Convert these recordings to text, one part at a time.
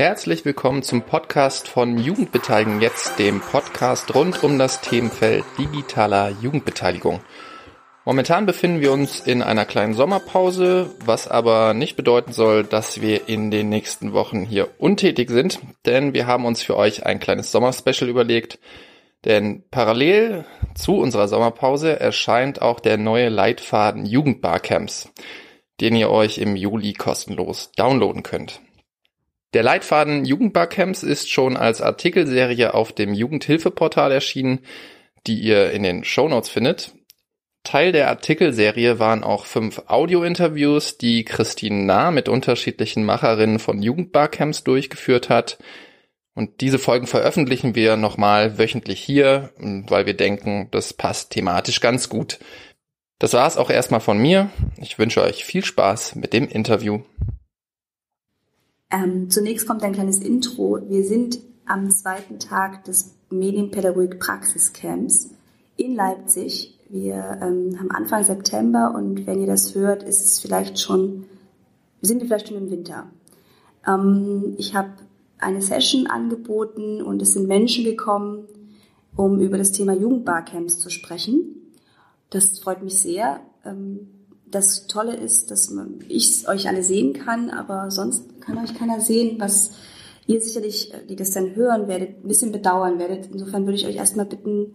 Herzlich willkommen zum Podcast von Jugendbeteiligung jetzt, dem Podcast rund um das Themenfeld digitaler Jugendbeteiligung. Momentan befinden wir uns in einer kleinen Sommerpause, was aber nicht bedeuten soll, dass wir in den nächsten Wochen hier untätig sind, denn wir haben uns für euch ein kleines Sommerspecial überlegt. Denn parallel zu unserer Sommerpause erscheint auch der neue Leitfaden Jugendbarcamps, den ihr euch im Juli kostenlos downloaden könnt. Der Leitfaden Jugendbarcamps ist schon als Artikelserie auf dem Jugendhilfeportal erschienen, die ihr in den Shownotes findet. Teil der Artikelserie waren auch fünf Audio-Interviews, die Christine Nah mit unterschiedlichen Macherinnen von Jugendbarcamps durchgeführt hat. Und diese Folgen veröffentlichen wir nochmal wöchentlich hier, weil wir denken, das passt thematisch ganz gut. Das war's auch erstmal von mir. Ich wünsche euch viel Spaß mit dem Interview. Ähm, zunächst kommt ein kleines Intro. Wir sind am zweiten Tag des Medienpädagogik Praxiscamps in Leipzig. Wir ähm, haben Anfang September und wenn ihr das hört, ist es vielleicht schon, sind wir vielleicht schon im Winter. Ähm, ich habe eine Session angeboten und es sind Menschen gekommen, um über das Thema Jugendbarcamps zu sprechen. Das freut mich sehr. Ähm, das Tolle ist, dass ich euch alle sehen kann, aber sonst kann euch keiner sehen, was ihr sicherlich, die das dann hören werdet, ein bisschen bedauern werdet. Insofern würde ich euch erstmal bitten,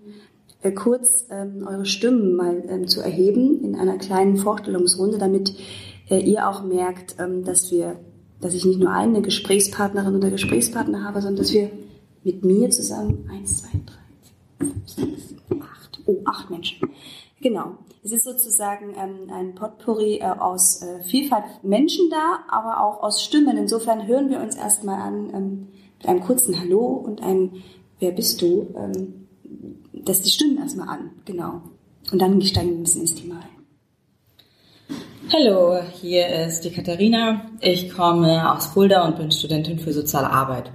äh, kurz ähm, eure Stimmen mal ähm, zu erheben in einer kleinen Vorstellungsrunde, damit äh, ihr auch merkt, ähm, dass wir, dass ich nicht nur eine Gesprächspartnerin oder Gesprächspartner habe, sondern dass wir mit mir zusammen eins, zwei, drei, fünf, sechs, acht, oh, acht Menschen. Genau. Es ist sozusagen ähm, ein Potpourri äh, aus äh, Vielfalt Menschen da, aber auch aus Stimmen. Insofern hören wir uns erstmal an ähm, mit einem kurzen Hallo und einem Wer bist du? Ähm, das die Stimmen erstmal an, genau. Und dann steigen wir ein bisschen ins Thema ein. Hallo, hier ist die Katharina. Ich komme aus Fulda und bin Studentin für soziale Arbeit.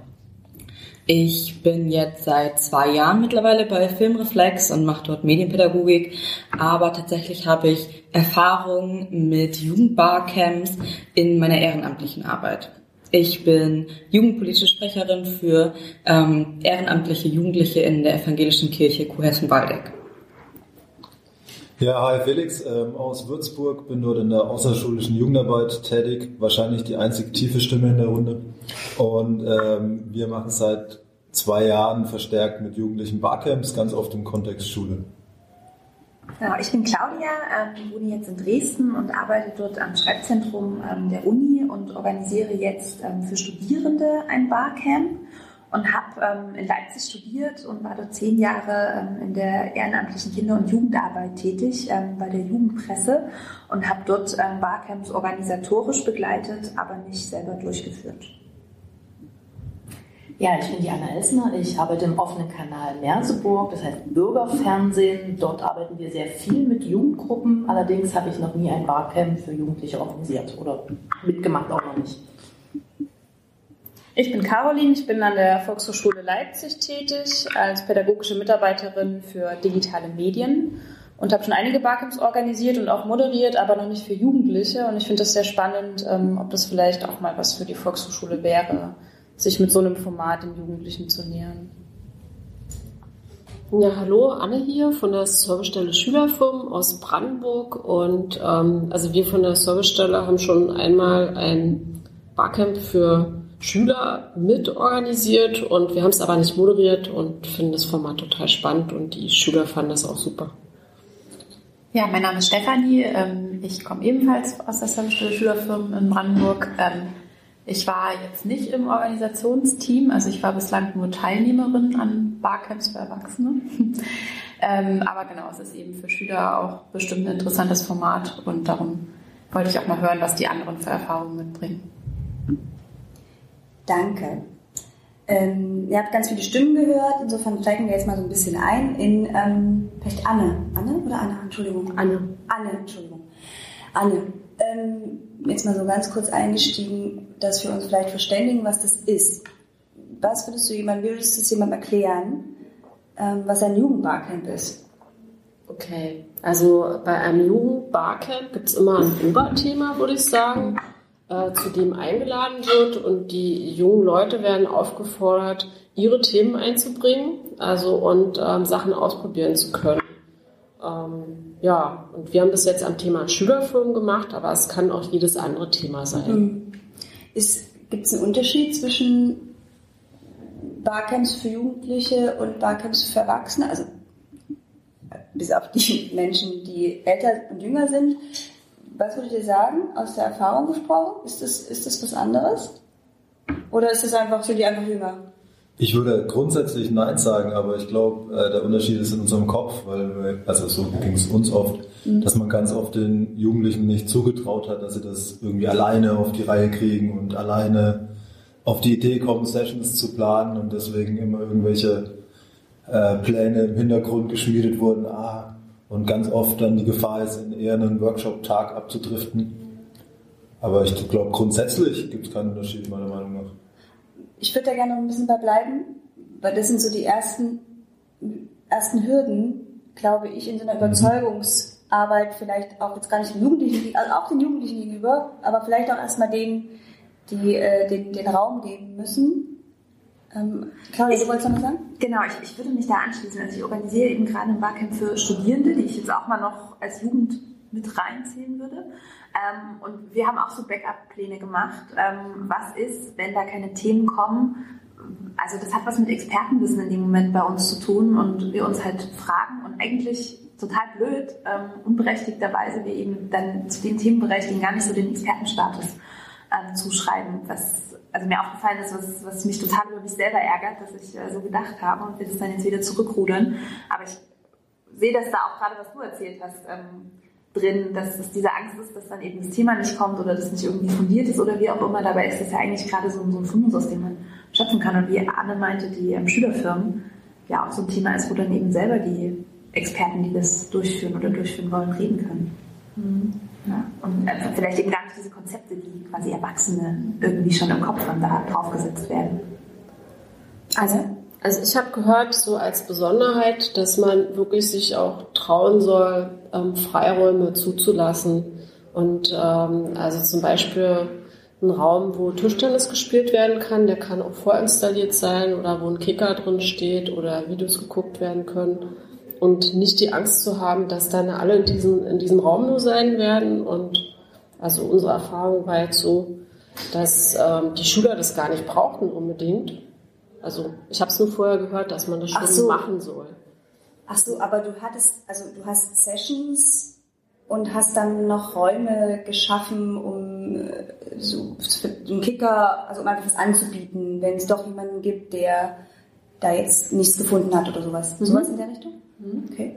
Ich bin jetzt seit zwei Jahren mittlerweile bei Filmreflex und mache dort Medienpädagogik, aber tatsächlich habe ich Erfahrung mit Jugendbarcamps in meiner ehrenamtlichen Arbeit. Ich bin jugendpolitische Sprecherin für ähm, ehrenamtliche Jugendliche in der evangelischen Kirche Kuhessen-Waldeck. Ja, hi Felix ähm, aus Würzburg, bin dort in der außerschulischen Jugendarbeit tätig, wahrscheinlich die einzig tiefe Stimme in der Runde. Und ähm, wir machen seit zwei Jahren verstärkt mit Jugendlichen Barcamps, ganz oft im Kontext Schule. Genau, ich bin Claudia, ähm, wohne jetzt in Dresden und arbeite dort am Schreibzentrum ähm, der Uni und organisiere jetzt ähm, für Studierende ein Barcamp und habe ähm, in Leipzig studiert und war dort zehn Jahre ähm, in der ehrenamtlichen Kinder- und Jugendarbeit tätig ähm, bei der Jugendpresse und habe dort ähm, Barcamps organisatorisch begleitet, aber nicht selber durchgeführt. Ja, ich bin die Anna Elsner. Ich arbeite im offenen Kanal Merseburg, das heißt Bürgerfernsehen. Dort arbeiten wir sehr viel mit Jugendgruppen. Allerdings habe ich noch nie ein Barcamp für Jugendliche organisiert oder mitgemacht auch noch nicht. Ich bin Caroline, ich bin an der Volkshochschule Leipzig tätig als pädagogische Mitarbeiterin für digitale Medien und habe schon einige Barcamps organisiert und auch moderiert, aber noch nicht für Jugendliche. Und ich finde das sehr spannend, ähm, ob das vielleicht auch mal was für die Volkshochschule wäre, sich mit so einem Format den Jugendlichen zu nähern. Ja, hallo, Anne hier von der Servicestelle Schülerfirmen aus Brandenburg. Und ähm, also wir von der Servicestelle haben schon einmal ein Barcamp für Schüler mitorganisiert und wir haben es aber nicht moderiert und finden das Format total spannend und die Schüler fanden das auch super. Ja, mein Name ist Stefanie. Ähm, ich komme ebenfalls aus der Servicestelle Schülerfirmen in Brandenburg. Ähm, ich war jetzt nicht im Organisationsteam, also ich war bislang nur Teilnehmerin an Barcamps für Erwachsene. Ähm, aber genau, es ist eben für Schüler auch bestimmt ein interessantes Format und darum wollte ich auch mal hören, was die anderen für Erfahrungen mitbringen. Danke. Ähm, ihr habt ganz viele Stimmen gehört, insofern steigen wir jetzt mal so ein bisschen ein in ähm, vielleicht Anne. Anne oder Anna? Entschuldigung. Anne. Anne, Entschuldigung. Anne, ähm, jetzt mal so ganz kurz eingestiegen, dass wir uns vielleicht verständigen, was das ist. Was würdest du jemand, würdest du es jemandem erklären, ähm, was ein Jugendbarcamp ist? Okay, also bei einem Jugendbarcamp gibt es immer ein Oberthema, würde ich sagen. Äh, zu dem eingeladen wird und die jungen Leute werden aufgefordert, ihre Themen einzubringen, also und ähm, Sachen ausprobieren zu können. Ähm, ja, und wir haben das jetzt am Thema Schülerfirmen gemacht, aber es kann auch jedes andere Thema sein. Mhm. Gibt es einen Unterschied zwischen Barcamps für Jugendliche und Barcamps für Erwachsene? Also bis auf die Menschen, die älter und jünger sind. Was würdet ihr sagen, aus der Erfahrung gesprochen? Ist das, ist das was anderes? Oder ist das einfach, sind die einfach jünger? Ich würde grundsätzlich Nein sagen, aber ich glaube, äh, der Unterschied ist in unserem Kopf, weil, also so ging es uns oft, mhm. dass man ganz oft den Jugendlichen nicht zugetraut hat, dass sie das irgendwie alleine auf die Reihe kriegen und alleine auf die Idee kommen, Sessions zu planen und deswegen immer irgendwelche äh, Pläne im Hintergrund geschmiedet wurden. Ah, und ganz oft dann die Gefahr ist, in eher einen Workshop-Tag abzudriften. Aber ich glaube, grundsätzlich gibt es keinen Unterschied, meiner Meinung nach. Ich würde da gerne noch ein bisschen bei bleiben, weil das sind so die ersten, ersten Hürden, glaube ich, in so einer mhm. Überzeugungsarbeit, vielleicht auch jetzt gar nicht den Jugendlichen, also auch den Jugendlichen gegenüber, aber vielleicht auch erstmal denen, die äh, den, den Raum geben müssen. Ähm, Claudia, du wolltest noch was sagen? Genau, ich, ich würde mich da anschließen. Also ich organisiere eben gerade ein Barcamp für Studierende, die ich jetzt auch mal noch als Jugend mit reinziehen würde. Ähm, und wir haben auch so Backup-Pläne gemacht. Ähm, was ist, wenn da keine Themen kommen? Also das hat was mit Expertenwissen in dem Moment bei uns zu tun und wir uns halt fragen und eigentlich total blöd, ähm, unberechtigterweise wir eben dann zu den Themenbereichen gar nicht so den Expertenstatus ähm, zuschreiben, was also mir aufgefallen ist, was, was mich total über mich selber ärgert, dass ich äh, so gedacht habe und wir das dann jetzt wieder zurückrudern. Aber ich sehe das da auch gerade, was du erzählt hast, ähm, drin, dass es diese Angst ist, dass dann eben das Thema nicht kommt oder das nicht irgendwie fundiert ist oder wie auch immer. Dabei ist das ja eigentlich gerade so, so ein Fundus, aus dem man schöpfen kann. Und wie Anne meinte, die ähm, Schülerfirmen ja auch so ein Thema ist, wo dann eben selber die Experten, die das durchführen oder durchführen wollen, reden können. Mhm. Und äh, vielleicht eben gar nicht diese Konzepte, die quasi Erwachsene irgendwie schon im Kopf dann da draufgesetzt werden. Also, also ich habe gehört, so als Besonderheit, dass man wirklich sich auch trauen soll, ähm, Freiräume zuzulassen. Und ähm, also zum Beispiel ein Raum, wo Tischtennis gespielt werden kann, der kann auch vorinstalliert sein oder wo ein Kicker drin steht oder Videos geguckt werden können und nicht die Angst zu haben, dass dann alle in diesem, in diesem Raum nur sein werden. Und also unsere Erfahrung war jetzt so, dass ähm, die Schüler das gar nicht brauchten unbedingt. Also ich habe es nur vorher gehört, dass man das schon so. machen soll. Ach so, aber du hattest, also du hast Sessions und hast dann noch Räume geschaffen, um äh, so den Kicker, also um einfach was anzubieten, wenn es doch jemanden gibt, der da jetzt nichts gefunden hat oder sowas. Mhm. Sowas in der Richtung? Okay.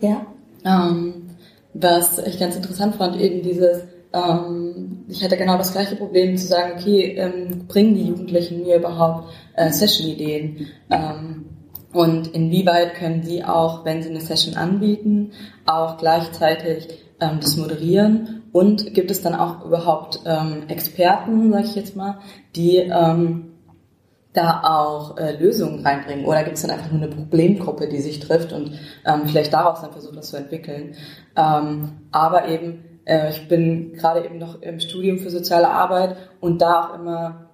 Ja. Ähm, was ich ganz interessant fand, eben dieses, ähm, ich hatte genau das gleiche Problem zu sagen, okay, ähm, bringen die Jugendlichen mir überhaupt äh, Session-Ideen? Ähm, und inwieweit können sie auch, wenn sie eine Session anbieten, auch gleichzeitig ähm, das moderieren? Und gibt es dann auch überhaupt ähm, Experten, sage ich jetzt mal, die da auch äh, Lösungen reinbringen? Oder gibt es dann einfach nur eine Problemgruppe, die sich trifft und ähm, vielleicht daraus dann versucht, das zu entwickeln? Ähm, aber eben, äh, ich bin gerade eben noch im Studium für soziale Arbeit und da auch immer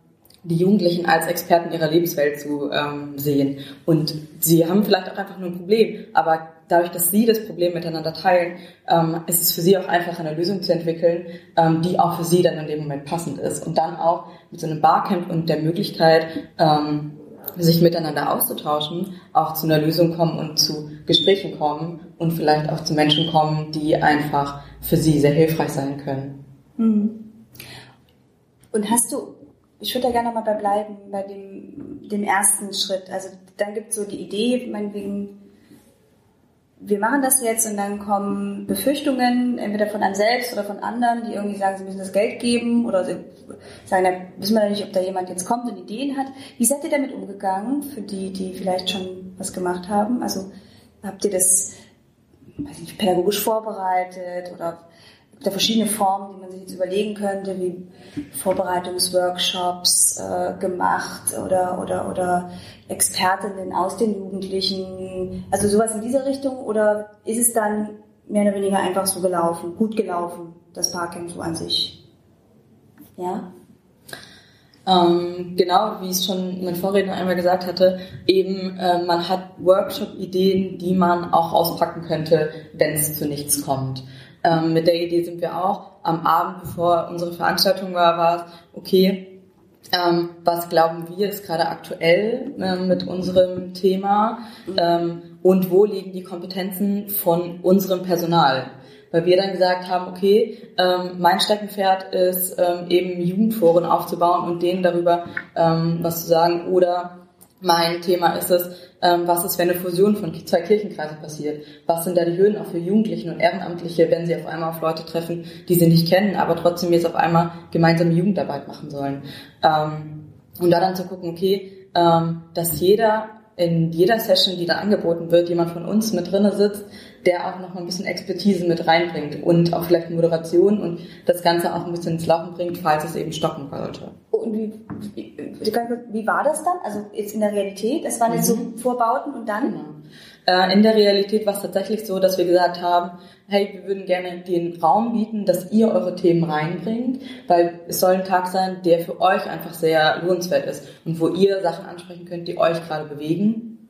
die Jugendlichen als Experten ihrer Lebenswelt zu ähm, sehen. Und sie haben vielleicht auch einfach nur ein Problem, aber dadurch, dass sie das Problem miteinander teilen, ähm, ist es für sie auch einfach eine Lösung zu entwickeln, ähm, die auch für sie dann in dem Moment passend ist. Und dann auch mit so einem Barcamp und der Möglichkeit, ähm, sich miteinander auszutauschen, auch zu einer Lösung kommen und zu Gesprächen kommen und vielleicht auch zu Menschen kommen, die einfach für sie sehr hilfreich sein können. Hm. Und hast du ich würde da gerne mal bei bleiben, bei dem, dem ersten Schritt. Also dann gibt es so die Idee, meinetwegen, wir machen das jetzt und dann kommen Befürchtungen, entweder von einem selbst oder von anderen, die irgendwie sagen, sie müssen das Geld geben oder sie sagen, da wissen wir nicht, ob da jemand jetzt kommt und Ideen hat. Wie seid ihr damit umgegangen, für die, die vielleicht schon was gemacht haben? Also habt ihr das weiß nicht, pädagogisch vorbereitet oder da verschiedene Formen, die man sich jetzt überlegen könnte, wie Vorbereitungsworkshops äh, gemacht oder, oder, oder Expertinnen aus den Jugendlichen, also sowas in dieser Richtung oder ist es dann mehr oder weniger einfach so gelaufen, gut gelaufen, das Parking so an sich? Ja. Ähm, genau, wie es schon mein Vorredner einmal gesagt hatte, eben äh, man hat Workshop-Ideen, die man auch auspacken könnte, wenn es zu nichts kommt. Ähm, mit der Idee sind wir auch am Abend, bevor unsere Veranstaltung war, war es, okay, ähm, was glauben wir ist gerade aktuell äh, mit unserem Thema ähm, und wo liegen die Kompetenzen von unserem Personal? Weil wir dann gesagt haben, okay, ähm, mein Steckenpferd ist ähm, eben Jugendforen aufzubauen und denen darüber ähm, was zu sagen oder mein Thema ist es, ähm, was ist, wenn eine Fusion von zwei Kirchenkreisen passiert? Was sind da die Hürden auch für Jugendliche und Ehrenamtliche, wenn sie auf einmal auf Leute treffen, die sie nicht kennen, aber trotzdem jetzt auf einmal gemeinsame Jugendarbeit machen sollen? Ähm, und da dann zu gucken, okay, ähm, dass jeder in jeder Session, die da angeboten wird, jemand von uns mit drinne sitzt, der auch noch ein bisschen Expertise mit reinbringt und auch vielleicht Moderation und das Ganze auch ein bisschen ins Laufen bringt, falls es eben stocken sollte. Und wie, wie, war das dann? Also jetzt in der Realität? Es waren jetzt so Mhm. Vorbauten und dann? Genau. Äh, In der Realität war es tatsächlich so, dass wir gesagt haben, hey, wir würden gerne den Raum bieten, dass ihr eure Themen reinbringt, weil es soll ein Tag sein, der für euch einfach sehr lohnenswert ist und wo ihr Sachen ansprechen könnt, die euch gerade bewegen.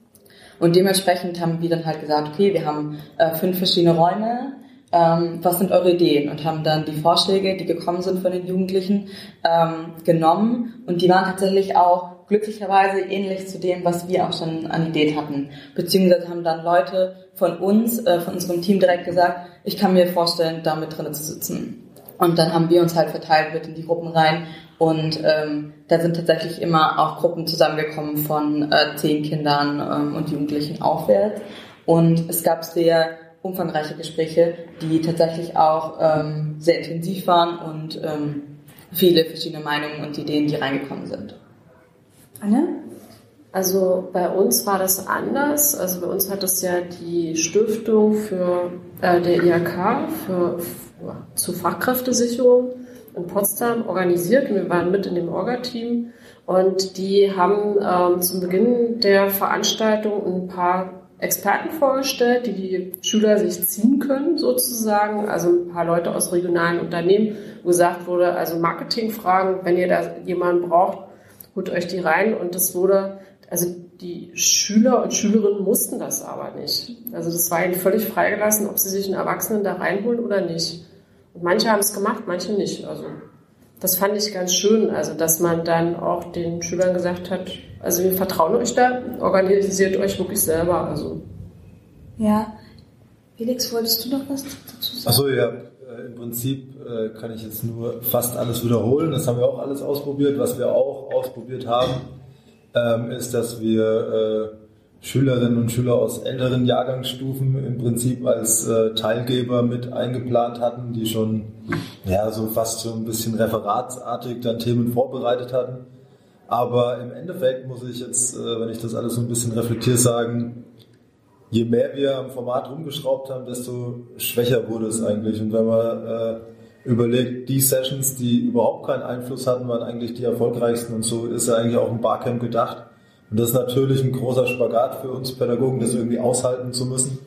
Und dementsprechend haben wir dann halt gesagt, okay, wir haben äh, fünf verschiedene Räume, ähm, was sind eure Ideen? Und haben dann die Vorschläge, die gekommen sind von den Jugendlichen, ähm, genommen. Und die waren tatsächlich auch glücklicherweise ähnlich zu dem, was wir auch schon an Ideen hatten. Beziehungsweise haben dann Leute von uns, äh, von unserem Team direkt gesagt, ich kann mir vorstellen, da mit drinnen zu sitzen. Und dann haben wir uns halt verteilt mit in die Gruppen rein. Und ähm, da sind tatsächlich immer auch Gruppen zusammengekommen von äh, zehn Kindern ähm, und Jugendlichen aufwärts. Und es gab sehr umfangreiche Gespräche, die tatsächlich auch ähm, sehr intensiv waren und ähm, viele verschiedene Meinungen und Ideen, die reingekommen sind. Anne? Also bei uns war das anders. Also bei uns hat das ja die Stiftung für äh, der IHK für, für zur Fachkräftesicherung in Potsdam organisiert. Wir waren mit in dem Orga-Team und die haben ähm, zum Beginn der Veranstaltung ein paar Experten vorgestellt, die die Schüler sich ziehen können sozusagen. Also ein paar Leute aus regionalen Unternehmen, wo gesagt wurde, also Marketingfragen, wenn ihr da jemanden braucht, holt euch die rein und das wurde, also die Schüler und Schülerinnen mussten das aber nicht. Also das war ihnen völlig freigelassen, ob sie sich einen Erwachsenen da reinholen oder nicht. Und manche haben es gemacht, manche nicht. Also das fand ich ganz schön, also dass man dann auch den Schülern gesagt hat, also wir vertrauen euch da, organisiert euch wirklich selber. Also Ja. Felix, wolltest du noch was dazu sagen? Achso, ja, äh, im Prinzip äh, kann ich jetzt nur fast alles wiederholen. Das haben wir auch alles ausprobiert. Was wir auch ausprobiert haben, ähm, ist, dass wir äh, Schülerinnen und Schüler aus älteren Jahrgangsstufen im Prinzip als äh, Teilgeber mit eingeplant hatten, die schon ja so fast so ein bisschen referatsartig dann Themen vorbereitet hatten. Aber im Endeffekt muss ich jetzt, äh, wenn ich das alles so ein bisschen reflektiere, sagen, je mehr wir am Format rumgeschraubt haben, desto schwächer wurde es eigentlich. Und wenn man äh, überlegt, die Sessions, die überhaupt keinen Einfluss hatten, waren eigentlich die erfolgreichsten. Und so ist ja eigentlich auch ein Barcamp gedacht. Und das ist natürlich ein großer Spagat für uns Pädagogen, das irgendwie aushalten zu müssen.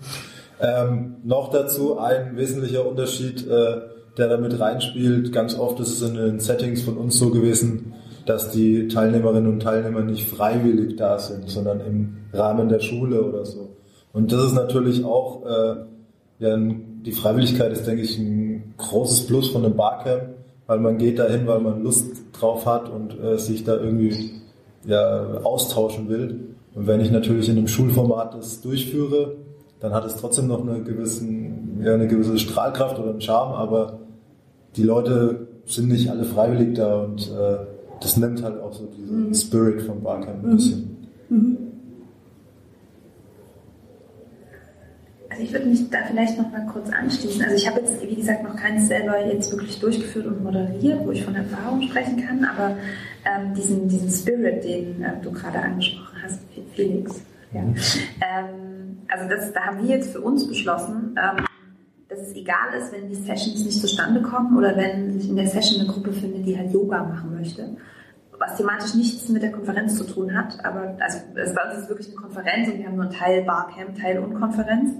Ähm, noch dazu ein wesentlicher Unterschied, äh, der damit reinspielt. Ganz oft ist es in den Settings von uns so gewesen, dass die Teilnehmerinnen und Teilnehmer nicht freiwillig da sind, sondern im Rahmen der Schule oder so. Und das ist natürlich auch, äh, ja, die Freiwilligkeit ist, denke ich, ein großes Plus von einem Barcamp, weil man geht dahin, weil man Lust drauf hat und äh, sich da irgendwie ja, austauschen will. Und wenn ich natürlich in einem Schulformat das durchführe, dann hat es trotzdem noch eine, gewissen, ja, eine gewisse Strahlkraft oder einen Charme, aber die Leute sind nicht alle freiwillig da und äh, das nimmt halt auch so diesen Spirit vom Barcamp ein bisschen. Also ich würde mich da vielleicht noch mal kurz anschließen. Also ich habe jetzt, wie gesagt, noch keins selber jetzt wirklich durchgeführt und moderiert, wo ich von Erfahrung sprechen kann, aber ähm, diesen, diesen Spirit, den äh, du gerade angesprochen hast, Felix, ja. ähm, also das, da haben wir jetzt für uns beschlossen, ähm, dass es egal ist, wenn die Sessions nicht zustande kommen oder wenn sich in der Session eine Gruppe findet, die halt Yoga machen möchte, was thematisch nichts mit der Konferenz zu tun hat, aber also es, bei uns ist wirklich eine Konferenz und wir haben nur einen Teil Barcamp, Teil und Konferenz,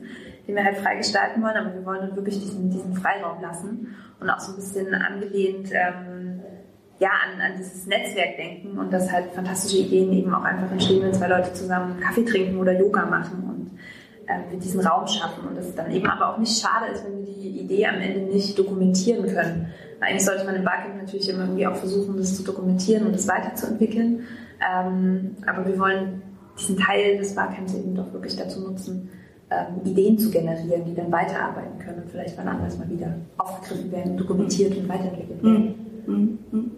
den wir halt frei gestalten wollen, aber wir wollen halt wirklich diesen, diesen Freiraum lassen und auch so ein bisschen angelehnt ähm, ja, an, an dieses Netzwerk denken und dass halt fantastische Ideen eben auch einfach entstehen, wenn zwei Leute zusammen Kaffee trinken oder Yoga machen und äh, wir diesen Raum schaffen und dass es dann eben aber auch nicht schade ist, wenn wir die Idee am Ende nicht dokumentieren können. Eigentlich sollte man im Barcamp natürlich immer irgendwie auch versuchen, das zu dokumentieren und das weiterzuentwickeln. Ähm, aber wir wollen diesen Teil des Barcamps eben doch wirklich dazu nutzen, ähm, Ideen zu generieren, die dann weiterarbeiten können und vielleicht wann anders mal wieder aufgegriffen werden, dokumentiert und weiterentwickelt werden. Mhm. Mhm.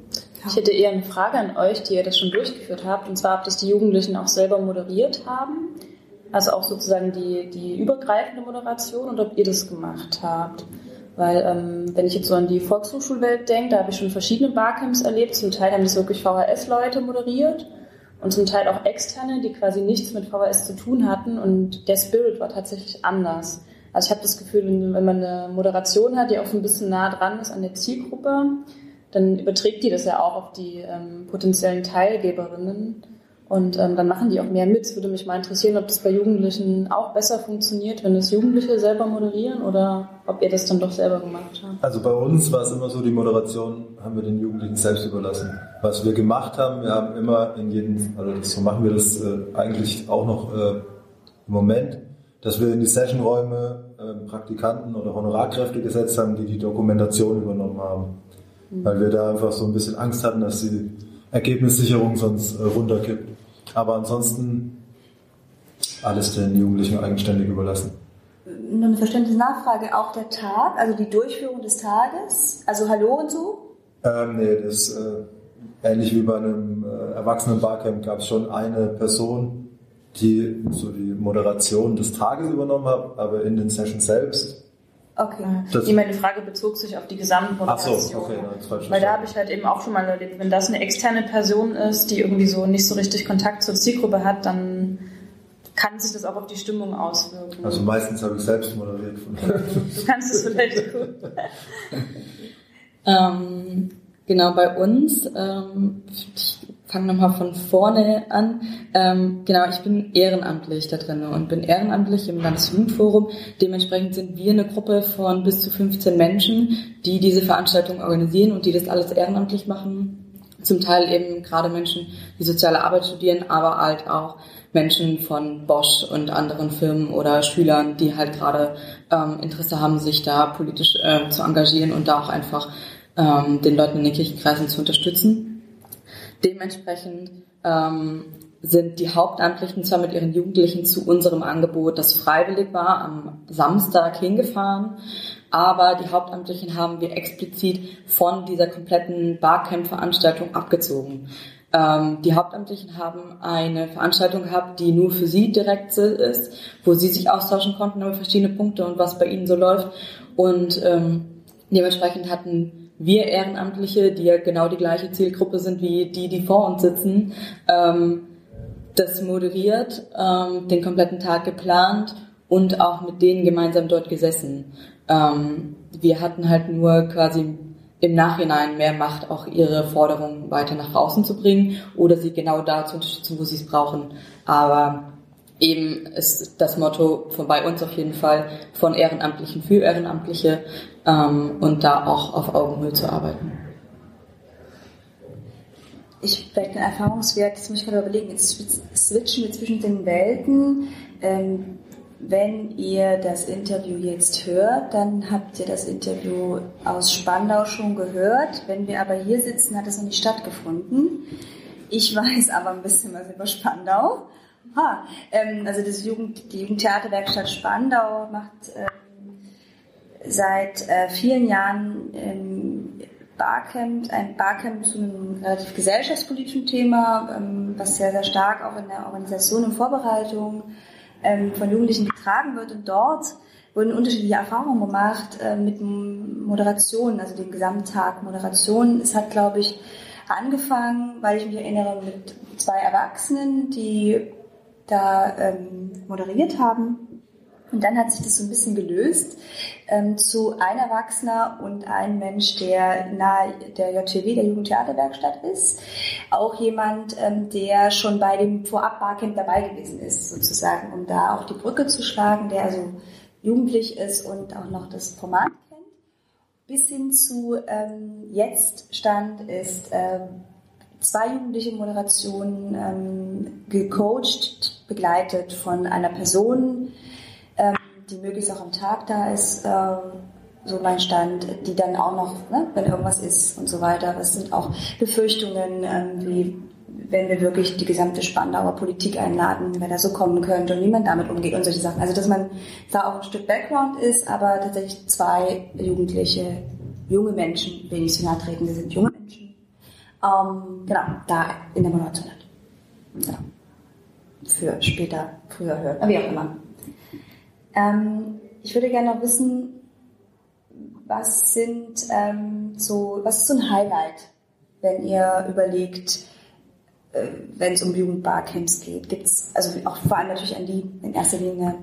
Ich hätte eher eine Frage an euch, die ihr das schon durchgeführt habt, und zwar, ob das die Jugendlichen auch selber moderiert haben, also auch sozusagen die, die übergreifende Moderation, und ob ihr das gemacht habt. Weil, ähm, wenn ich jetzt so an die Volkshochschulwelt denke, da habe ich schon verschiedene Barcamps erlebt. Zum Teil haben das wirklich VHS-Leute moderiert und zum Teil auch externe, die quasi nichts mit VHS zu tun hatten. Und der Spirit war tatsächlich anders. Also ich habe das Gefühl, wenn man eine Moderation hat, die auch so ein bisschen nah dran ist an der Zielgruppe, dann überträgt die das ja auch auf die ähm, potenziellen Teilgeberinnen. Und ähm, dann machen die auch mehr mit. Es würde mich mal interessieren, ob das bei Jugendlichen auch besser funktioniert, wenn es Jugendliche selber moderieren oder ob ihr das dann doch selber gemacht habt. Also bei uns war es immer so, die Moderation haben wir den Jugendlichen selbst überlassen. Was wir gemacht haben, wir haben immer in jedem, also so machen wir das äh, eigentlich auch noch äh, im Moment, dass wir in die Sessionräume äh, Praktikanten oder Honorarkräfte gesetzt haben, die die Dokumentation übernommen haben. Mhm. Weil wir da einfach so ein bisschen Angst hatten, dass die Ergebnissicherung sonst äh, runterkippt. Aber ansonsten alles den Jugendlichen eigenständig überlassen. Eine verständliche Nachfrage, auch der Tag, also die Durchführung des Tages, also Hallo und so? Ähm, nee, das äh, ähnlich wie bei einem äh, Erwachsenen-Barcamp gab es schon eine Person, die so die Moderation des Tages übernommen hat, aber in den Sessions selbst Okay. Das nee, meine Frage bezog sich auf die Gesamtmoderation. Ach so, okay, nein, Weil da habe ich halt eben auch schon mal erlebt, wenn das eine externe Person ist, die irgendwie so nicht so richtig Kontakt zur Zielgruppe hat, dann kann sich das auch auf die Stimmung auswirken. Also meistens habe ich selbst moderiert. du kannst es vielleicht gut. ähm, genau, bei uns, ähm, fange nochmal von vorne an. Ähm, genau, ich bin ehrenamtlich da drin und bin ehrenamtlich im Landesjugendforum. Dementsprechend sind wir eine Gruppe von bis zu 15 Menschen, die diese Veranstaltung organisieren und die das alles ehrenamtlich machen. Zum Teil eben gerade Menschen, die soziale Arbeit studieren, aber halt auch Menschen von Bosch und anderen Firmen oder Schülern, die halt gerade ähm, Interesse haben, sich da politisch äh, zu engagieren und da auch einfach ähm, den Leuten in den Kirchenkreisen zu unterstützen. Dementsprechend ähm, sind die Hauptamtlichen zwar mit ihren Jugendlichen zu unserem Angebot, das freiwillig war, am Samstag hingefahren, aber die Hauptamtlichen haben wir explizit von dieser kompletten Barcamp-Veranstaltung abgezogen. Ähm, die Hauptamtlichen haben eine Veranstaltung gehabt, die nur für sie direkt ist, wo sie sich austauschen konnten über verschiedene Punkte und was bei ihnen so läuft. Und ähm, dementsprechend hatten wir Ehrenamtliche, die ja genau die gleiche Zielgruppe sind wie die, die vor uns sitzen, ähm, das moderiert, ähm, den kompletten Tag geplant und auch mit denen gemeinsam dort gesessen. Ähm, wir hatten halt nur quasi im Nachhinein mehr Macht, auch ihre Forderungen weiter nach außen zu bringen oder sie genau da zu unterstützen, wo sie es brauchen. Aber eben ist das Motto von bei uns auf jeden Fall von Ehrenamtlichen für Ehrenamtliche ähm, und da auch auf Augenhöhe zu arbeiten. Ich vielleicht ein Erfahrungswert, das muss ich gerade überlegen, jetzt switchen wir zwischen den Welten. Ähm, wenn ihr das Interview jetzt hört, dann habt ihr das Interview aus Spandau schon gehört. Wenn wir aber hier sitzen, hat es noch nicht stattgefunden. Ich weiß aber ein bisschen was über Spandau. Ha, ähm, also das Jugend, die Jugendtheaterwerkstatt Spandau macht ähm, seit äh, vielen Jahren ähm, Barcamp, ein Barcamp zu einem relativ gesellschaftspolitischen Thema, ähm, was sehr, sehr stark auch in der Organisation und Vorbereitung ähm, von Jugendlichen getragen wird. Und dort wurden unterschiedliche Erfahrungen gemacht äh, mit Moderation, also dem Gesamttag Moderation. Es hat, glaube ich, angefangen, weil ich mich erinnere, mit zwei Erwachsenen, die da ähm, moderiert haben. Und dann hat sich das so ein bisschen gelöst ähm, zu ein Erwachsener und ein Mensch, der nahe der JTW, der Jugendtheaterwerkstatt ist. Auch jemand, ähm, der schon bei dem Vorab-Barcamp dabei gewesen ist, sozusagen, um da auch die Brücke zu schlagen, der also jugendlich ist und auch noch das Format kennt. bis hin zu ähm, jetzt stand ist ähm, zwei jugendliche Moderationen ähm, gecoacht, begleitet von einer Person, ähm, die möglichst auch am Tag da ist, äh, so mein Stand, die dann auch noch, ne, wenn irgendwas ist und so weiter, das sind auch Befürchtungen, ähm, wie wenn wir wirklich die gesamte Spandauer Politik einladen, wer da so kommen könnte und wie man damit umgeht und solche Sachen. Also dass man da auch ein Stück Background ist, aber tatsächlich zwei Jugendliche, junge Menschen, wenig zu nahe treten, wir sind junge Menschen, ähm, genau, da in der hat. Genau. Für später, früher hören, wie auch immer. Ähm, ich würde gerne noch wissen, was sind ähm, so, was ist so ein Highlight, wenn ihr überlegt, äh, wenn es um Jugendbarcamps geht? Gibt es, also auch vor allem natürlich an die in erster Linie,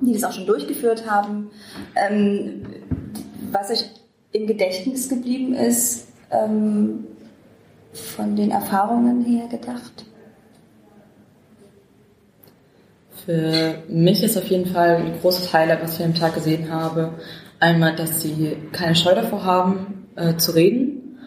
die das auch schon durchgeführt haben, ähm, was euch im Gedächtnis geblieben ist, ähm, von den Erfahrungen her gedacht? Für mich ist auf jeden Fall ein großes Highlight, was ich am Tag gesehen habe, einmal, dass sie keine Scheu davor haben, äh, zu reden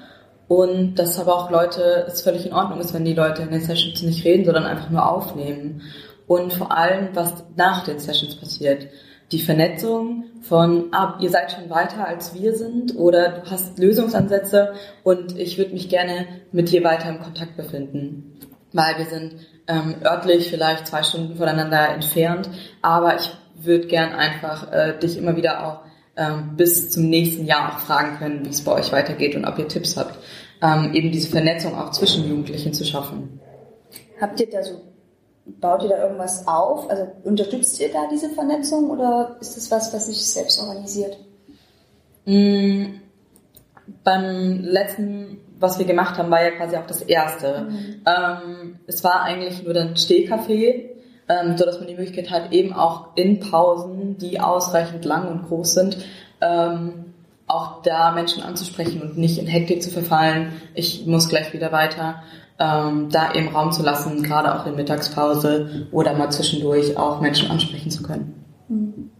und dass aber auch Leute, es völlig in Ordnung ist, wenn die Leute in den Sessions nicht reden, sondern einfach nur aufnehmen. Und vor allem, was nach den Sessions passiert. Die Vernetzung von, ah, ihr seid schon weiter als wir sind oder du hast Lösungsansätze und ich würde mich gerne mit dir weiter im Kontakt befinden. Weil wir sind ähm, örtlich vielleicht zwei Stunden voneinander entfernt, aber ich würde gern einfach äh, dich immer wieder auch ähm, bis zum nächsten Jahr auch fragen können, wie es bei euch weitergeht und ob ihr Tipps habt, ähm, eben diese Vernetzung auch zwischen Jugendlichen zu schaffen. Habt ihr da so, baut ihr da irgendwas auf? Also unterstützt ihr da diese Vernetzung oder ist das was, was sich selbst organisiert? Mm, beim letzten, was wir gemacht haben, war ja quasi auch das erste. Mhm. Ähm, es war eigentlich nur ein Stehkaffee ähm, so dass man die Möglichkeit hat, eben auch in Pausen, die ausreichend lang und groß sind, ähm, auch da Menschen anzusprechen und nicht in Hektik zu verfallen. Ich muss gleich wieder weiter. Ähm, da eben Raum zu lassen, gerade auch in Mittagspause oder mal zwischendurch auch Menschen ansprechen zu können. Mhm.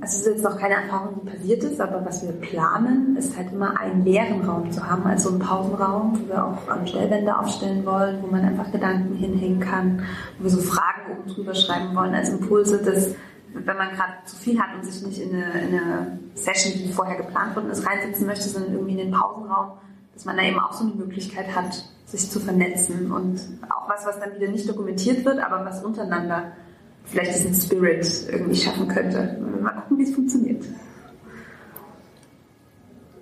Also es ist jetzt noch keine Erfahrung, die passiert ist, aber was wir planen, ist halt immer einen leeren Raum zu haben, also einen Pausenraum, wo wir auch Stellwände aufstellen wollen, wo man einfach Gedanken hinhängen kann, wo wir so Fragen oben drüber schreiben wollen als Impulse, dass wenn man gerade zu viel hat und sich nicht in eine, in eine Session, die vorher geplant worden ist, reinsetzen möchte, sondern irgendwie in den Pausenraum, dass man da eben auch so eine Möglichkeit hat, sich zu vernetzen und auch was, was dann wieder nicht dokumentiert wird, aber was untereinander vielleicht diesen Spirit irgendwie schaffen könnte. Mal gucken, wie es funktioniert.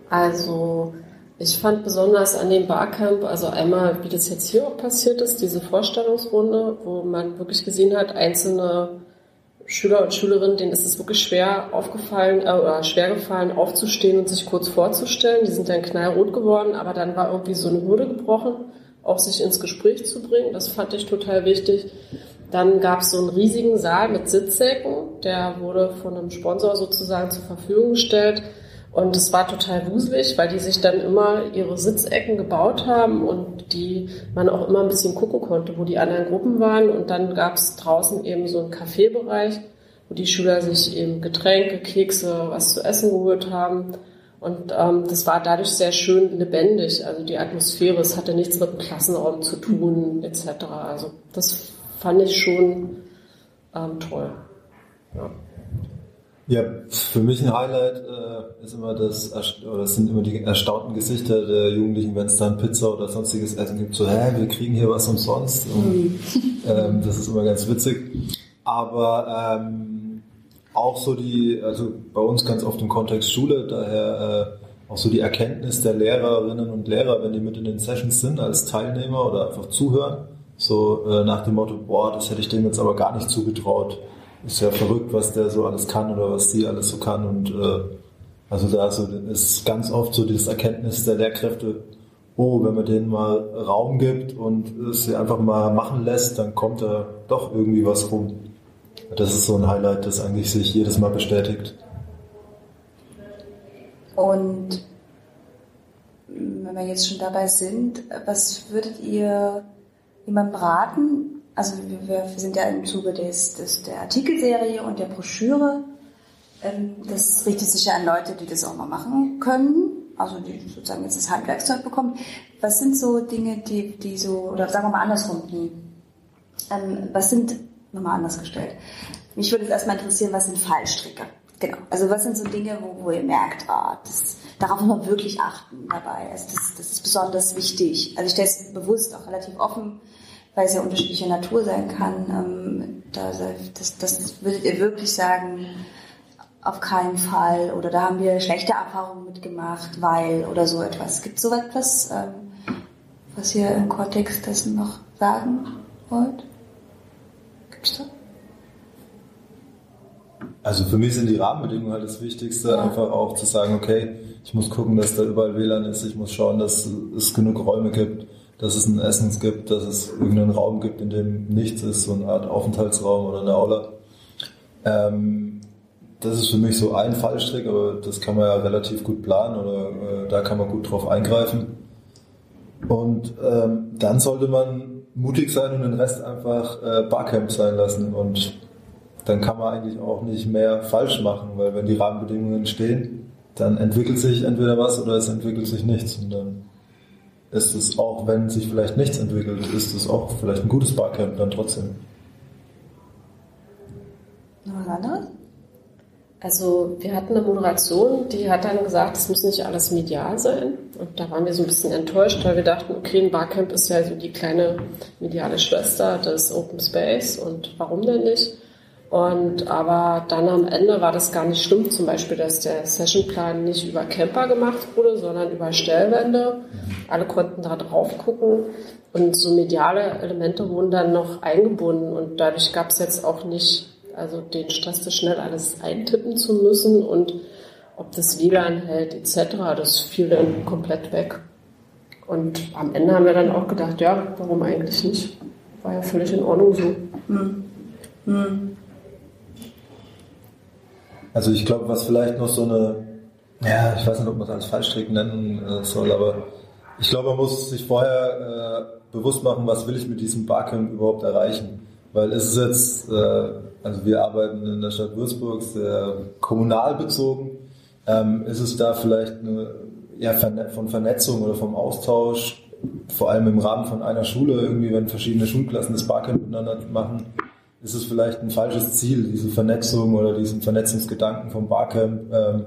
Also ich fand besonders an dem Barcamp, also einmal, wie das jetzt hier auch passiert ist, diese Vorstellungsrunde, wo man wirklich gesehen hat, einzelne Schüler und Schülerinnen, denen ist es wirklich schwer aufgefallen äh, oder schwer gefallen, aufzustehen und sich kurz vorzustellen. Die sind dann knallrot geworden, aber dann war irgendwie so eine Hürde gebrochen, auch sich ins Gespräch zu bringen. Das fand ich total wichtig. Dann gab es so einen riesigen Saal mit Sitzsäcken, der wurde von einem Sponsor sozusagen zur Verfügung gestellt. Und es war total wuselig, weil die sich dann immer ihre Sitzecken gebaut haben und die man auch immer ein bisschen gucken konnte, wo die anderen Gruppen waren. Und dann gab es draußen eben so einen Kaffeebereich, wo die Schüler sich eben Getränke, Kekse, was zu essen geholt haben. Und ähm, das war dadurch sehr schön lebendig. Also die Atmosphäre, es hatte nichts mit dem Klassenraum zu tun, etc. Also das fand ich schon ähm, toll. Ja. Ja, für mich ein Highlight äh, ist immer das, oder das sind immer die erstaunten Gesichter der Jugendlichen, wenn es dann Pizza oder sonstiges Essen gibt. So, hä, wir kriegen hier was umsonst. Und, mhm. ähm, das ist immer ganz witzig. Aber ähm, auch so die, also bei uns ganz oft im Kontext Schule, daher äh, auch so die Erkenntnis der Lehrerinnen und Lehrer, wenn die mit in den Sessions sind als Teilnehmer oder einfach zuhören so äh, nach dem Motto, boah, das hätte ich dem jetzt aber gar nicht zugetraut. Ist ja verrückt, was der so alles kann oder was die alles so kann. Und äh, also da so, ist ganz oft so dieses Erkenntnis der Lehrkräfte, oh, wenn man denen mal Raum gibt und es sie einfach mal machen lässt, dann kommt da doch irgendwie was rum. Das ist so ein Highlight, das eigentlich sich jedes Mal bestätigt. Und wenn wir jetzt schon dabei sind, was würdet ihr jemandem raten, also wir, wir sind ja im Zuge des, des, der Artikelserie und der Broschüre Ähm, das richtet sich ja an Leute, die das auch mal machen können, also die sozusagen jetzt das Handwerkszeug bekommen. Was sind so Dinge, die, die so, oder sagen wir mal andersrum, die, ähm, was sind, nochmal anders gestellt, mich würde es erstmal interessieren, was sind Fallstricke? Genau. Also was sind so Dinge, wo, wo ihr merkt, ah, das, darauf muss man wirklich achten dabei. Also das, das ist besonders wichtig. Also ich stelle es bewusst auch relativ offen, weil es ja unterschiedlicher Natur sein kann. Ähm, da, das, das würdet ihr wirklich sagen, auf keinen Fall oder da haben wir schlechte Erfahrungen mitgemacht, weil oder so etwas. Gibt es so etwas, ähm, was ihr im Kontext dessen noch sagen wollt? Gibt's das? Also für mich sind die Rahmenbedingungen halt das Wichtigste, ja. einfach auch zu sagen, okay, ich muss gucken, dass da überall WLAN ist, ich muss schauen, dass es genug Räume gibt, dass es ein Essen gibt, dass es irgendeinen Raum gibt, in dem nichts ist, so eine Art Aufenthaltsraum oder eine Aula. Ähm, das ist für mich so ein Fallstrick, aber das kann man ja relativ gut planen oder äh, da kann man gut drauf eingreifen. Und ähm, dann sollte man mutig sein und den Rest einfach äh, Barcamp sein lassen und dann kann man eigentlich auch nicht mehr falsch machen, weil wenn die Rahmenbedingungen stehen, dann entwickelt sich entweder was oder es entwickelt sich nichts. Und dann ist es auch, wenn sich vielleicht nichts entwickelt, ist es auch vielleicht ein gutes Barcamp dann trotzdem. Noch? Also wir hatten eine Moderation, die hat dann gesagt, es muss nicht alles medial sein. Und da waren wir so ein bisschen enttäuscht, weil wir dachten, okay, ein Barcamp ist ja so die kleine mediale Schwester des Open Space und warum denn nicht? Und aber dann am Ende war das gar nicht schlimm, zum Beispiel, dass der Sessionplan nicht über Camper gemacht wurde, sondern über Stellwände. Alle konnten da drauf gucken und so mediale Elemente wurden dann noch eingebunden und dadurch gab es jetzt auch nicht also den Stress, das schnell alles eintippen zu müssen und ob das WLAN hält etc., das fiel dann komplett weg. Und am Ende haben wir dann auch gedacht, ja, warum eigentlich nicht? War ja völlig in Ordnung so. Hm. Hm. Also ich glaube, was vielleicht noch so eine, ja, ich weiß nicht, ob man es als Fallstrick nennen äh, soll, aber ich glaube, man muss sich vorher äh, bewusst machen, was will ich mit diesem Barcamp überhaupt erreichen. Weil es ist jetzt, äh, also wir arbeiten in der Stadt Würzburg sehr kommunal bezogen. Ähm, ist es da vielleicht eine, ja, von Vernetzung oder vom Austausch, vor allem im Rahmen von einer Schule, irgendwie, wenn verschiedene Schulklassen das Barcamp miteinander machen, ist es vielleicht ein falsches Ziel, diese Vernetzung oder diesen Vernetzungsgedanken vom Barcamp ähm,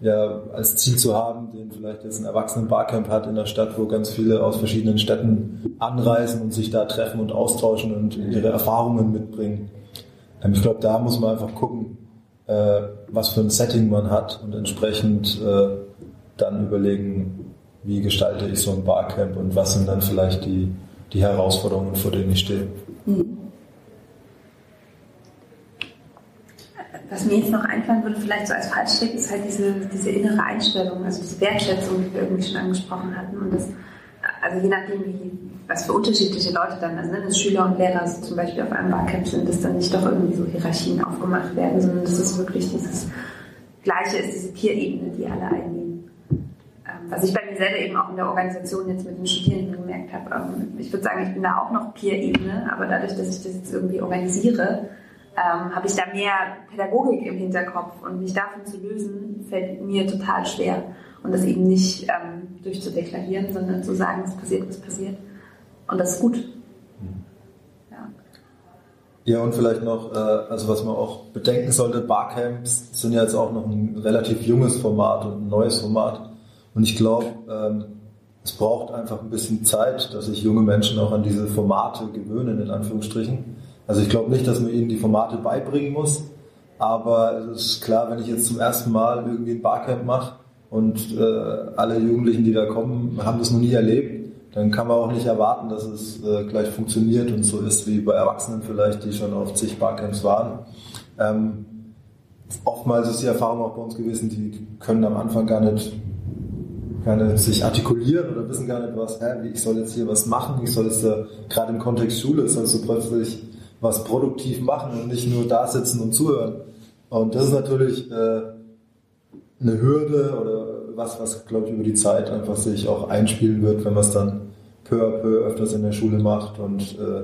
ja, als Ziel zu haben, den vielleicht jetzt ein Erwachsenen Barcamp hat in der Stadt, wo ganz viele aus verschiedenen Städten anreisen und sich da treffen und austauschen und ihre Erfahrungen mitbringen. Ähm, ich glaube, da muss man einfach gucken, äh, was für ein Setting man hat und entsprechend äh, dann überlegen, wie gestalte ich so ein Barcamp und was sind dann vielleicht die, die Herausforderungen, vor denen ich stehe. Mhm. Was mir jetzt noch einfallen würde, vielleicht so als Fallstrick, ist halt diese, diese innere Einstellung, also diese Wertschätzung, die wir irgendwie schon angesprochen hatten. Und das, also je nachdem, wie, was für unterschiedliche Leute dann, also ne, dass Schüler und Lehrer so zum Beispiel auf einem Barcamp sind, dass dann nicht doch irgendwie so Hierarchien aufgemacht werden, sondern dass es wirklich dieses Gleiche ist, diese Peer-Ebene, die alle einnehmen. Ähm, was ich bei mir selber eben auch in der Organisation jetzt mit den Studierenden gemerkt habe, ähm, ich würde sagen, ich bin da auch noch Peer-Ebene, aber dadurch, dass ich das jetzt irgendwie organisiere, ähm, habe ich da mehr Pädagogik im Hinterkopf und mich davon zu lösen, fällt mir total schwer. Und das eben nicht ähm, durchzudeklarieren, sondern zu sagen, es passiert, was passiert. Und das ist gut. Ja. Ja, und vielleicht noch, äh, also was man auch bedenken sollte, Barcamps sind ja jetzt auch noch ein relativ junges Format und ein neues Format. Und ich glaube, ähm, es braucht einfach ein bisschen Zeit, dass sich junge Menschen auch an diese Formate gewöhnen, in Anführungsstrichen. Also ich glaube nicht, dass man ihnen die Formate beibringen muss, aber es ist klar, wenn ich jetzt zum ersten Mal irgendwie ein Barcamp mache und äh, alle Jugendlichen, die da kommen, haben das noch nie erlebt, dann kann man auch nicht erwarten, dass es äh, gleich funktioniert und so ist wie bei Erwachsenen vielleicht, die schon auf zig Barcamps waren. Ähm, oftmals ist die Erfahrung auch bei uns gewesen, die können am Anfang gar nicht, gar nicht sich artikulieren oder wissen gar nicht was, hä, ich soll jetzt hier was machen, ich soll jetzt äh, gerade im Kontext Schule, sollst du plötzlich was produktiv machen und nicht nur da sitzen und zuhören. Und das ist natürlich äh, eine Hürde oder was, was glaube ich über die Zeit einfach sich auch einspielen wird, wenn man es dann peu à peu öfters in der Schule macht und äh,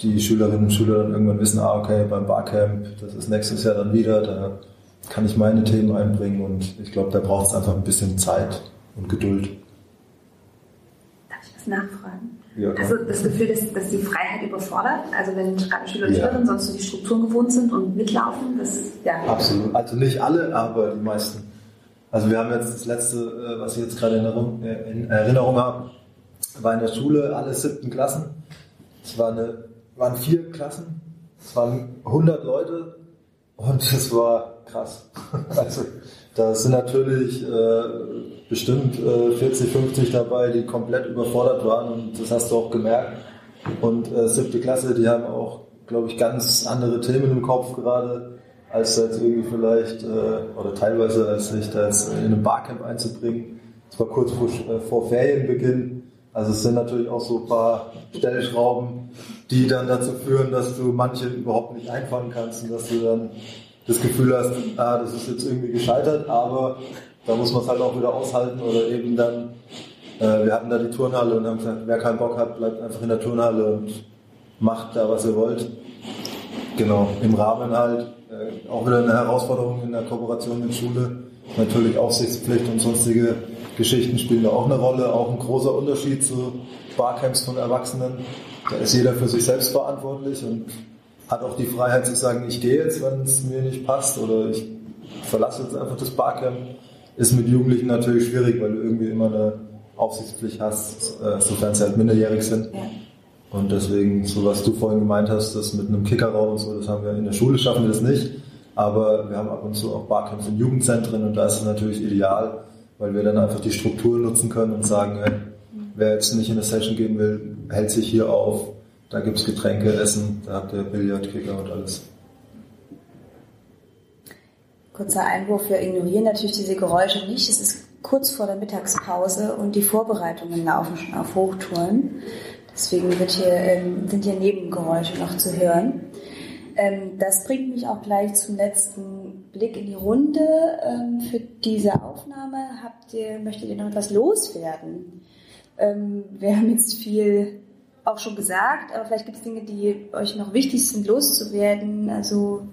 die Schülerinnen und Schüler dann irgendwann wissen, ah okay, beim Barcamp, das ist nächstes Jahr dann wieder, da kann ich meine Themen einbringen und ich glaube, da braucht es einfach ein bisschen Zeit und Geduld. Darf ich was nachfragen? Ja, Also das Gefühl, dass, dass die Freiheit überfordert, also wenn gerade Schüler und Ja. Schülerinnen sonst so die Strukturen gewohnt sind und mitlaufen, das ja. Absolut. Also nicht alle, aber die meisten. Also wir haben jetzt das letzte, äh, was ich jetzt gerade in Erinnerung, äh, in Erinnerung habe, war in der Schule alle siebten Klassen. Es war eine, waren vier Klassen, es waren 100 Leute und es war krass. Also da sind natürlich äh, bestimmt äh, 40, 50 dabei, die komplett überfordert waren und das hast du auch gemerkt. Und äh, siebte Klasse, die haben auch, glaube ich, ganz andere Themen im Kopf gerade, als jetzt irgendwie vielleicht, äh, oder teilweise, als sich da jetzt in einem Barcamp einzubringen. Es war kurz vor, äh, vor Ferienbeginn. Also es sind natürlich auch so ein paar Stellschrauben, die dann dazu führen, dass du manche überhaupt nicht einfangen kannst und dass du dann das Gefühl hast, ah, das ist jetzt irgendwie gescheitert, aber da muss man es halt auch wieder aushalten oder eben dann, äh, wir hatten da die Turnhalle und haben gesagt, wer keinen Bock hat, bleibt einfach in der Turnhalle und macht da, was ihr wollt. Genau, im Rahmen halt, äh, auch wieder eine Herausforderung in der Kooperation mit Schule. Natürlich Aufsichtspflicht und sonstige Geschichten spielen da auch eine Rolle. Auch ein großer Unterschied zu Barcamps von Erwachsenen. Da ist jeder für sich selbst verantwortlich und hat auch die Freiheit zu sagen, ich gehe jetzt, wenn es mir nicht passt oder ich verlasse jetzt einfach das Barcamp. Ist mit Jugendlichen natürlich schwierig, weil du irgendwie immer eine Aufsichtspflicht hast, äh, sofern sie halt minderjährig sind. Ja. Und deswegen, so was du vorhin gemeint hast, das mit einem Kickerraum und so, das haben wir in der Schule, schaffen wir das nicht. Aber wir haben ab und zu auch Barcamps in Jugendzentren und da ist es natürlich ideal, weil wir dann einfach die Struktur nutzen können und sagen, hey, wer jetzt nicht in eine Session gehen will, hält sich hier auf. Da gibt's Getränke, Essen, da habt ihr Billard, Kicker und alles. Kurzer Einwurf, wir ignorieren natürlich diese Geräusche nicht. Es ist kurz vor der Mittagspause und die Vorbereitungen laufen schon auf Hochtouren. Deswegen hier, ähm, sind hier Nebengeräusche noch zu hören. Ähm, das bringt mich auch gleich zum letzten Blick in die Runde. Ähm, für diese Aufnahme habt ihr, möchtet ihr noch etwas loswerden? Wir haben jetzt viel auch schon gesagt, aber vielleicht gibt es Dinge, die euch noch wichtig sind, loszuwerden. Also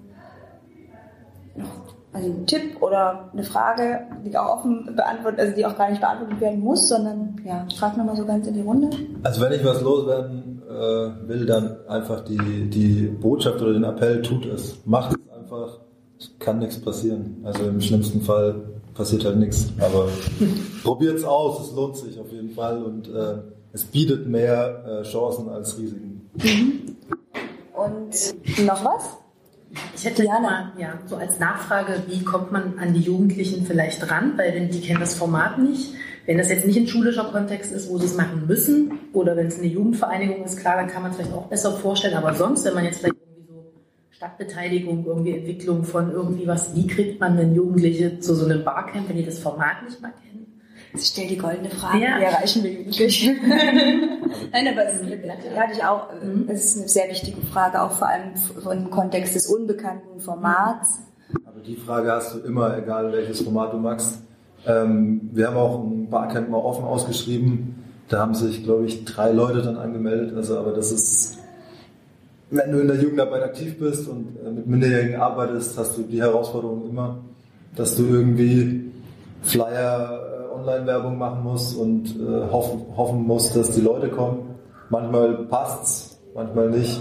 also ein Tipp oder eine Frage, die auch offen beantwortet, also die auch gar nicht beantwortet werden muss, sondern ja, frag nochmal so ganz in die Runde. Also wenn ich was loswerden äh, will, dann einfach die, die Botschaft oder den Appell, tut es. Macht es einfach, es kann nichts passieren. Also im schlimmsten Fall passiert halt nichts. Aber probiert's aus, es lohnt sich auf jeden Fall und äh, es bietet mehr äh, Chancen als Risiken. Und noch was? Ich hätte Diana. mal, ja, so als Nachfrage, wie kommt man an die Jugendlichen vielleicht ran? Weil wenn die kennen das Format nicht. Wenn das jetzt nicht ein schulischer Kontext ist, wo sie es machen müssen, oder wenn es eine Jugendvereinigung ist, klar, dann kann man es vielleicht auch besser vorstellen. Aber sonst, wenn man jetzt vielleicht irgendwie so Stadtbeteiligung, irgendwie Entwicklung von irgendwie was, wie kriegt man denn Jugendliche zu so einem Barcamp, wenn die das Format nicht mal kennen? Sie stellt die goldene Frage, Ja. wie erreichen wir Jugendliche? Nein, aber es ist, hatte ich auch, äh, Mhm. es ist eine sehr wichtige Frage, auch vor allem von dem Kontext des unbekannten Formats. Aber die Frage hast du immer, egal welches Format du magst. Ähm, wir haben auch ein Barcamp mal offen ausgeschrieben. Da haben sich, glaube ich, drei Leute dann angemeldet. Also, aber das ist, wenn du in der Jugendarbeit aktiv bist und äh, mit Minderjährigen arbeitest, hast du die Herausforderung immer, dass du irgendwie Flyer, Online-Werbung machen musst und äh, hoffen, hoffen musst, dass die Leute kommen. Manchmal passt's, manchmal nicht.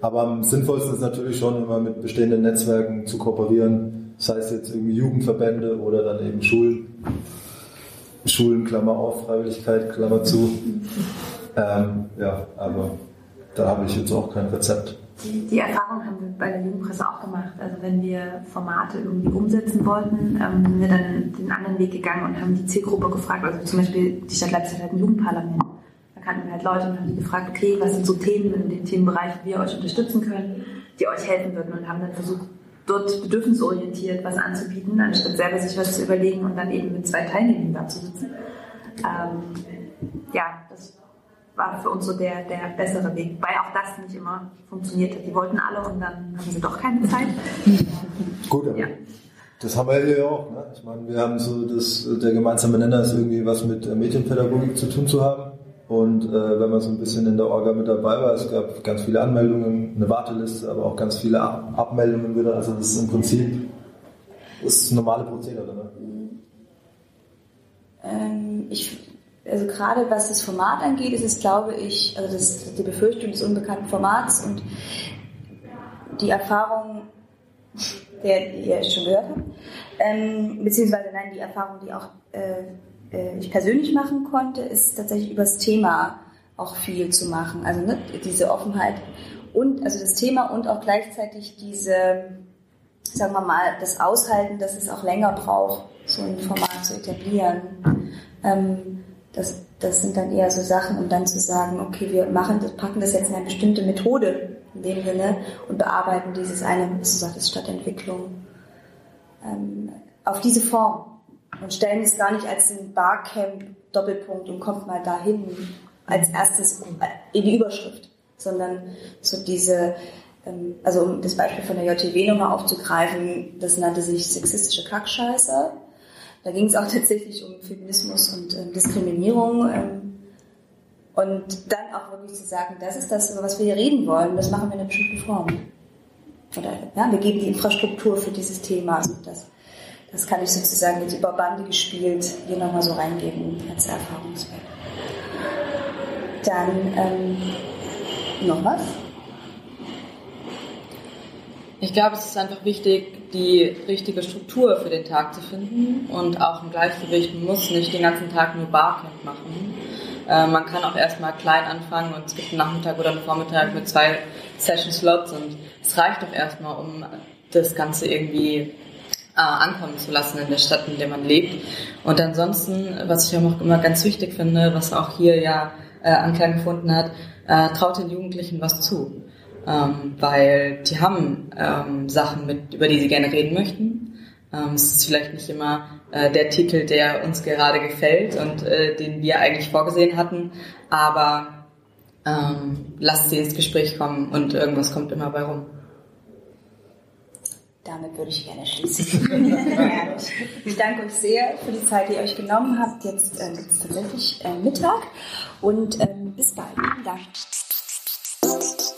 Aber am sinnvollsten ist natürlich schon immer mit bestehenden Netzwerken zu kooperieren. Das heißt jetzt irgendwie Jugendverbände oder dann eben Schulen. Schulen, Klammer auf, Freiwilligkeit, Klammer zu. Ähm, ja, aber da habe ich jetzt auch kein Rezept. Die, die Erfahrung haben wir bei der Jugendpresse auch gemacht. Also wenn wir Formate irgendwie umsetzen wollten, ähm, sind wir dann den anderen Weg gegangen und haben die Zielgruppe gefragt. Also zum Beispiel die Stadt Leipzig hat ein Jugendparlament. Da kannten wir halt Leute und haben die gefragt, okay, was sind so Themen in den Themenbereichen, wie wir euch unterstützen können, die euch helfen würden und haben dann versucht, dort bedürfnisorientiert was anzubieten, anstatt selber sich was zu überlegen und dann eben mit zwei Teilnehmern da zu sitzen. Ähm, ja, das war für uns so der, der bessere Weg, weil auch das nicht immer funktioniert hat. Die wollten alle und dann haben sie doch keine Zeit. Gut, aber Ja. das haben wir hier auch. Ne? Ich meine, wir haben so, das, der gemeinsame Nenner ist irgendwie was mit Medienpädagogik zu tun zu haben. Und äh, wenn man so ein bisschen in der Orga mit dabei war, es gab ganz viele Anmeldungen, eine Warteliste, aber auch ganz viele Ab Abmeldungen wieder. Also das ist im Prinzip Das ist normale Prozedere, ne? Ähm, ich, also gerade was das Format angeht, ist es, glaube ich, also das, die Befürchtung des unbekannten Formats und die Erfahrung, der, ihr schon gehört habt, ähm, beziehungsweise nein, die Erfahrung, die auch äh, äh, ich persönlich machen konnte, ist tatsächlich über das Thema auch viel zu machen. Also ne, diese Offenheit und also das Thema und auch gleichzeitig diese, sagen wir mal, das Aushalten, dass es auch länger braucht, so ein Format zu etablieren. Ähm, das, das sind dann eher so Sachen, um dann zu sagen, okay, wir machen das, packen das jetzt in eine bestimmte Methode in dem Sinne und bearbeiten dieses eine, was du sagtest, Stadtentwicklung ähm, auf diese Form und stellen es gar nicht als ein Barcamp Doppelpunkt und kommt mal dahin als erstes in die Überschrift, sondern so diese, ähm, also um das Beispiel von der JTW nochmal aufzugreifen, das nannte sich sexistische Kackscheiße. Da ging es auch tatsächlich um Feminismus und ähm, Diskriminierung. Ähm, und dann auch wirklich zu sagen, das ist das, über was wir hier reden wollen, das machen wir in einer bestimmten Form. Oder ja, wir geben die Infrastruktur für dieses Thema. Also das, das kann ich sozusagen jetzt über Bande gespielt hier nochmal so reingeben als Erfahrungswert. Dann ähm, noch was? Ich glaube, es ist einfach wichtig, die richtige Struktur für den Tag zu finden und auch ein Gleichgewicht. Muss nicht den ganzen Tag nur Barcamp machen. Äh, man kann auch erstmal klein anfangen und es gibt einen Nachmittag oder einen Vormittag mit zwei Session-Slots und es reicht doch erstmal, um das Ganze irgendwie äh, ankommen zu lassen in der Stadt, in der man lebt. Und ansonsten, was ich auch immer ganz wichtig finde, was auch hier ja äh, Anklang gefunden hat, äh, traut den Jugendlichen was zu. Ähm, weil die haben ähm, Sachen, mit, über die sie gerne reden möchten. Ähm, es ist vielleicht nicht immer äh, der Titel, der uns gerade gefällt und äh, den wir eigentlich vorgesehen hatten, aber ähm, lasst sie ins Gespräch kommen und irgendwas kommt immer bei rum. Damit würde ich gerne schließen. ich danke euch sehr für die Zeit, die ihr euch genommen habt. Jetzt äh, es tatsächlich äh, Mittag und ähm, bis bald. Vielen.